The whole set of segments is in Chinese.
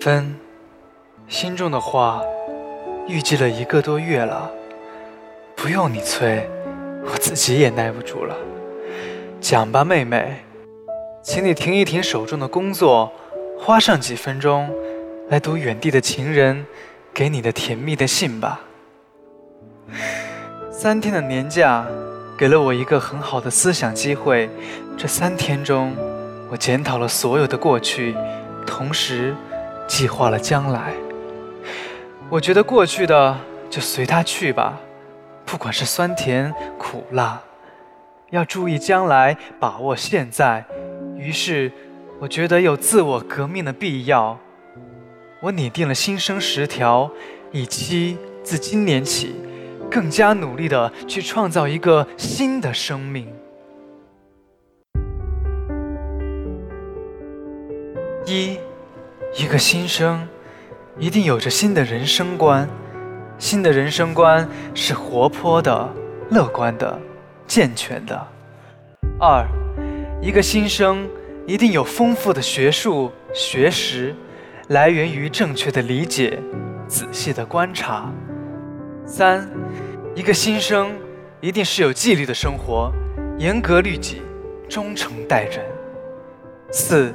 分，心中的话，预计了一个多月了，不用你催，我自己也耐不住了。讲吧，妹妹，请你停一停手中的工作，花上几分钟，来读远地的情人给你的甜蜜的信吧。三天的年假，给了我一个很好的思想机会。这三天中，我检讨了所有的过去，同时。计划了将来，我觉得过去的就随它去吧，不管是酸甜苦辣，要注意将来，把握现在。于是，我觉得有自我革命的必要。我拟定了新生十条，以期自今年起，更加努力的去创造一个新的生命。一。一个新生，一定有着新的人生观。新的人生观是活泼的、乐观的、健全的。二，一个新生一定有丰富的学术学识，来源于正确的理解、仔细的观察。三，一个新生一定是有纪律的生活，严格律己，忠诚待人。四，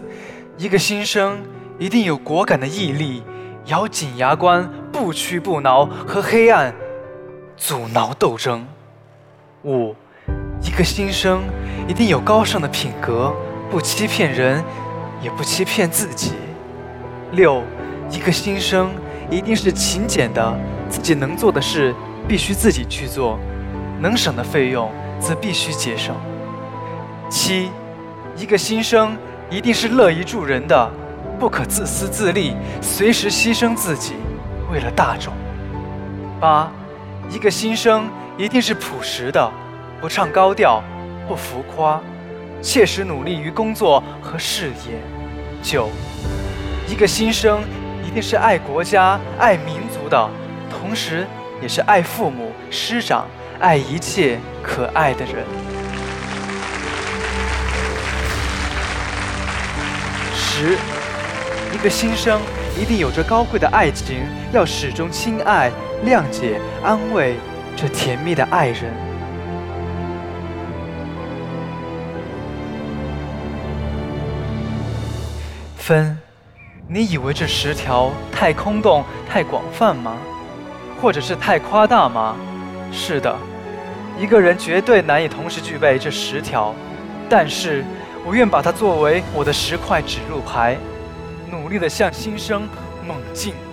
一个新生。一定有果敢的毅力，咬紧牙关，不屈不挠，和黑暗阻挠斗争。五，一个新生一定有高尚的品格，不欺骗人，也不欺骗自己。六，一个新生一定是勤俭的，自己能做的事必须自己去做，能省的费用则必须节省。七，一个新生一定是乐于助人的。不可自私自利，随时牺牲自己，为了大众。八，一个新生一定是朴实的，不唱高调，不浮夸，切实努力于工作和事业。九，一个新生一定是爱国家、爱民族的，同时也是爱父母师长、爱一切可爱的人。十。一个新生一定有着高贵的爱情，要始终亲爱、谅解、安慰这甜蜜的爱人。分，你以为这十条太空洞、太广泛吗？或者是太夸大吗？是的，一个人绝对难以同时具备这十条，但是我愿把它作为我的十块指路牌。努力的向新生猛进。